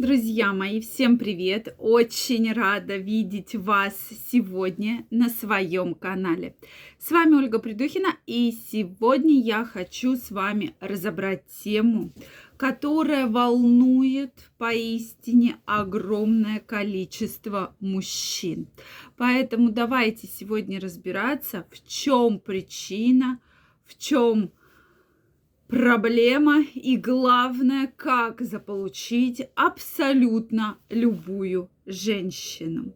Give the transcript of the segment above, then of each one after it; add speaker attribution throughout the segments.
Speaker 1: Друзья мои, всем привет! Очень рада видеть вас сегодня на своем канале. С вами Ольга Придухина, и сегодня я хочу с вами разобрать тему, которая волнует поистине огромное количество мужчин. Поэтому давайте сегодня разбираться, в чем причина, в чем проблема и главное, как заполучить абсолютно любую женщину.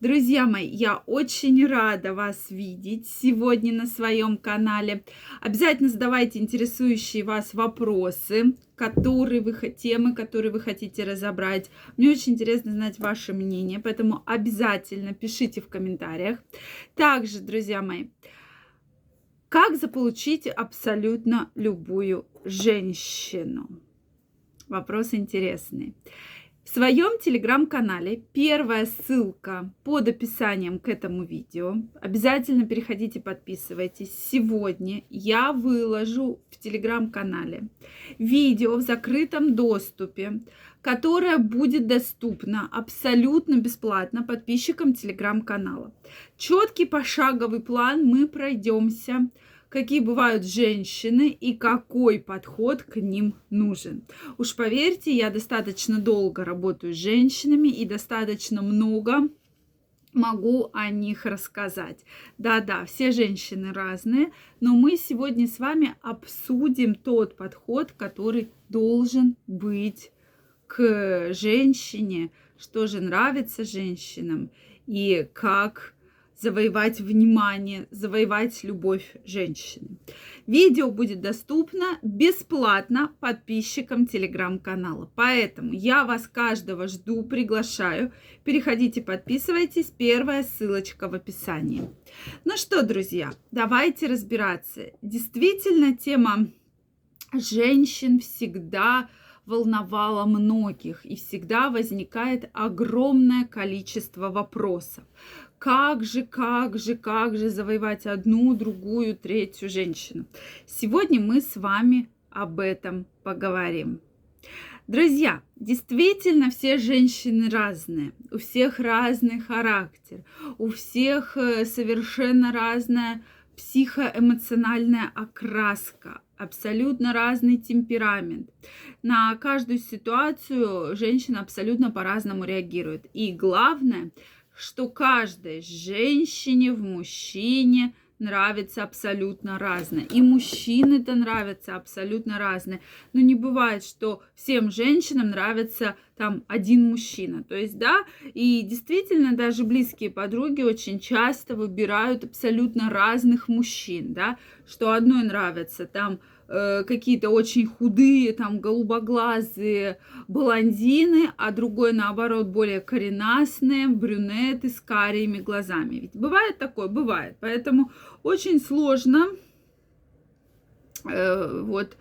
Speaker 1: Друзья мои, я очень рада вас видеть сегодня на своем канале. Обязательно задавайте интересующие вас вопросы, которые вы, темы, которые вы хотите разобрать. Мне очень интересно знать ваше мнение, поэтому обязательно пишите в комментариях. Также, друзья мои, как заполучить абсолютно любую женщину? Вопрос интересный. В своем телеграм-канале первая ссылка под описанием к этому видео. Обязательно переходите, подписывайтесь. Сегодня я выложу в телеграм-канале видео в закрытом доступе, которое будет доступно абсолютно бесплатно подписчикам телеграм-канала. Четкий пошаговый план мы пройдемся какие бывают женщины и какой подход к ним нужен. Уж поверьте, я достаточно долго работаю с женщинами и достаточно много могу о них рассказать. Да-да, все женщины разные, но мы сегодня с вами обсудим тот подход, который должен быть к женщине, что же нравится женщинам и как завоевать внимание, завоевать любовь женщины. Видео будет доступно бесплатно подписчикам телеграм-канала. Поэтому я вас каждого жду, приглашаю. Переходите, подписывайтесь. Первая ссылочка в описании. Ну что, друзья, давайте разбираться. Действительно, тема женщин всегда волновала многих, и всегда возникает огромное количество вопросов как же, как же, как же завоевать одну, другую, третью женщину. Сегодня мы с вами об этом поговорим. Друзья, действительно все женщины разные, у всех разный характер, у всех э, совершенно разная психоэмоциональная окраска, абсолютно разный темперамент. На каждую ситуацию женщина абсолютно по-разному реагирует. И главное, что каждой женщине в мужчине нравится абсолютно разное. И мужчины-то нравятся абсолютно разные. Но не бывает, что всем женщинам нравится там один мужчина. То есть, да, и действительно даже близкие подруги очень часто выбирают абсолютно разных мужчин, да, что одной нравится там Э, какие-то очень худые, там, голубоглазые блондины, а другой, наоборот, более коренастные, брюнеты с карими глазами. Ведь бывает такое? Бывает. Поэтому очень сложно э, вот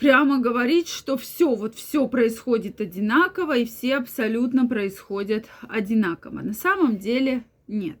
Speaker 1: прямо говорить, что все, вот все происходит одинаково, и все абсолютно происходят одинаково. На самом деле нет.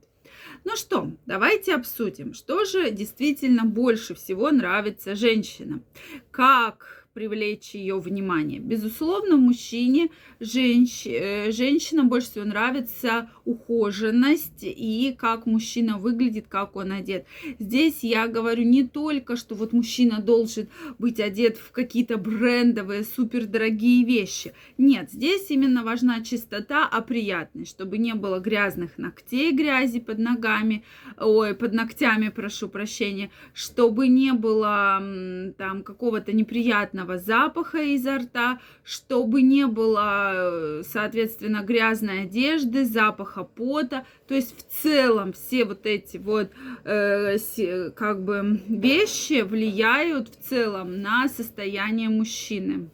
Speaker 1: Ну что, давайте обсудим, что же действительно больше всего нравится женщинам. Как привлечь ее внимание. Безусловно, мужчине, женщ... Э, женщинам больше всего нравится ухоженность и как мужчина выглядит, как он одет. Здесь я говорю не только, что вот мужчина должен быть одет в какие-то брендовые, супердорогие вещи. Нет, здесь именно важна чистота, а приятность, чтобы не было грязных ногтей, грязи под ногами, ой, под ногтями, прошу прощения, чтобы не было там какого-то неприятного неприятного запаха изо рта, чтобы не было, э, соответственно, грязной одежды, запаха пота. То есть в целом все вот эти вот э, как бы вещи влияют в целом на состояние мужчины.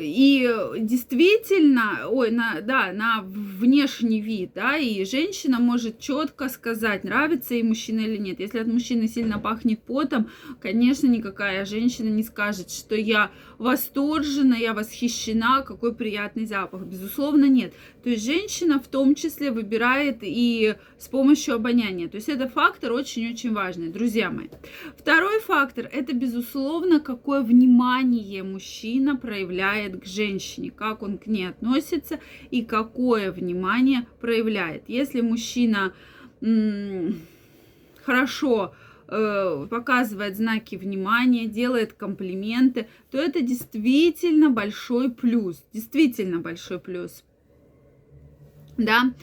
Speaker 1: И действительно, ой, на, да, на внешний вид, да, и женщина может четко сказать, нравится ей мужчина или нет. Если от мужчины сильно пахнет потом, конечно, никакая женщина не скажет, что я восторжена, я восхищена, какой приятный запах. Безусловно, нет. То есть женщина в том числе выбирает и с помощью обоняния. То есть это фактор очень-очень важный, друзья мои. Второй фактор, это, безусловно, какое внимание мужчина проявляет проявляет к женщине, как он к ней относится и какое внимание проявляет. Если мужчина хорошо э, показывает знаки внимания, делает комплименты, то это действительно большой плюс, действительно большой плюс. Да,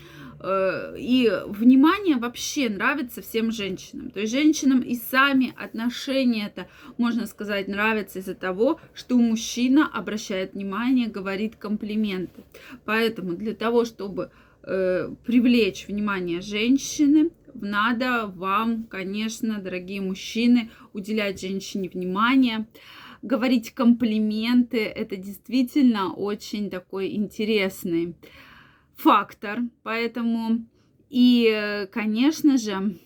Speaker 1: и внимание вообще нравится всем женщинам. То есть женщинам и сами отношения это, можно сказать, нравятся из-за того, что мужчина обращает внимание, говорит комплименты. Поэтому для того, чтобы э, привлечь внимание женщины, надо вам, конечно, дорогие мужчины, уделять женщине внимание говорить комплименты, это действительно очень такой интересный фактор. Поэтому и, конечно же,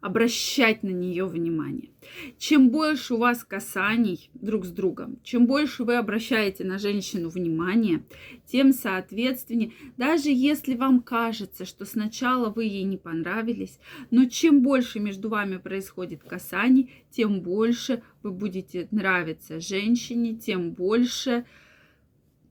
Speaker 1: обращать на нее внимание. Чем больше у вас касаний друг с другом, чем больше вы обращаете на женщину внимание, тем соответственнее, даже если вам кажется, что сначала вы ей не понравились, но чем больше между вами происходит касаний, тем больше вы будете нравиться женщине, тем больше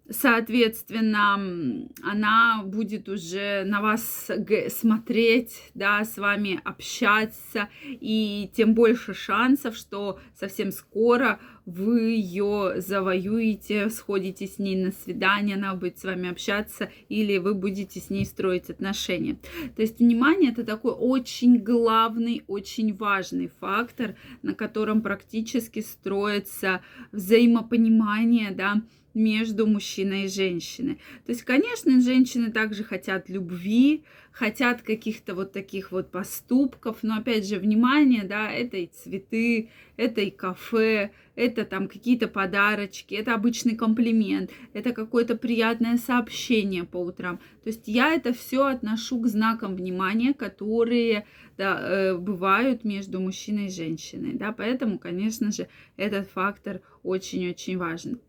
Speaker 1: соответственно, она будет уже на вас смотреть, да, с вами общаться, и тем больше шансов, что совсем скоро вы ее завоюете, сходите с ней на свидание, она будет с вами общаться, или вы будете с ней строить отношения. То есть внимание это такой очень главный, очень важный фактор, на котором практически строится взаимопонимание, да, между мужчиной и женщиной. То есть, конечно, женщины также хотят любви, хотят каких-то вот таких вот поступков, но опять же, внимание, да, это и цветы, это и кафе, это там какие-то подарочки, это обычный комплимент, это какое-то приятное сообщение по утрам. То есть я это все отношу к знакам внимания, которые да, э, бывают между мужчиной и женщиной. Да, поэтому, конечно же, этот фактор очень-очень важен.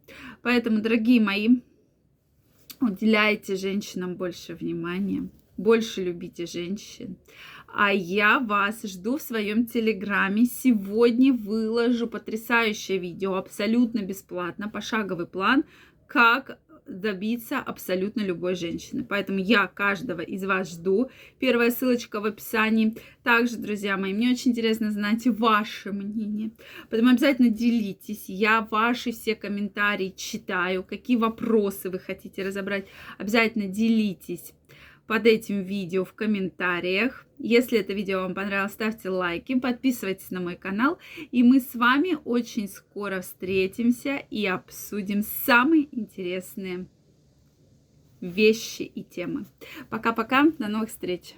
Speaker 1: Поэтому, дорогие мои, уделяйте женщинам больше внимания больше любите женщин. А я вас жду в своем телеграме. Сегодня выложу потрясающее видео, абсолютно бесплатно, пошаговый план, как добиться абсолютно любой женщины. Поэтому я каждого из вас жду. Первая ссылочка в описании. Также, друзья мои, мне очень интересно знать ваше мнение. Поэтому обязательно делитесь. Я ваши все комментарии читаю. Какие вопросы вы хотите разобрать. Обязательно делитесь под этим видео в комментариях. Если это видео вам понравилось, ставьте лайки, подписывайтесь на мой канал. И мы с вами очень скоро встретимся и обсудим самые интересные вещи и темы. Пока-пока, до новых встреч!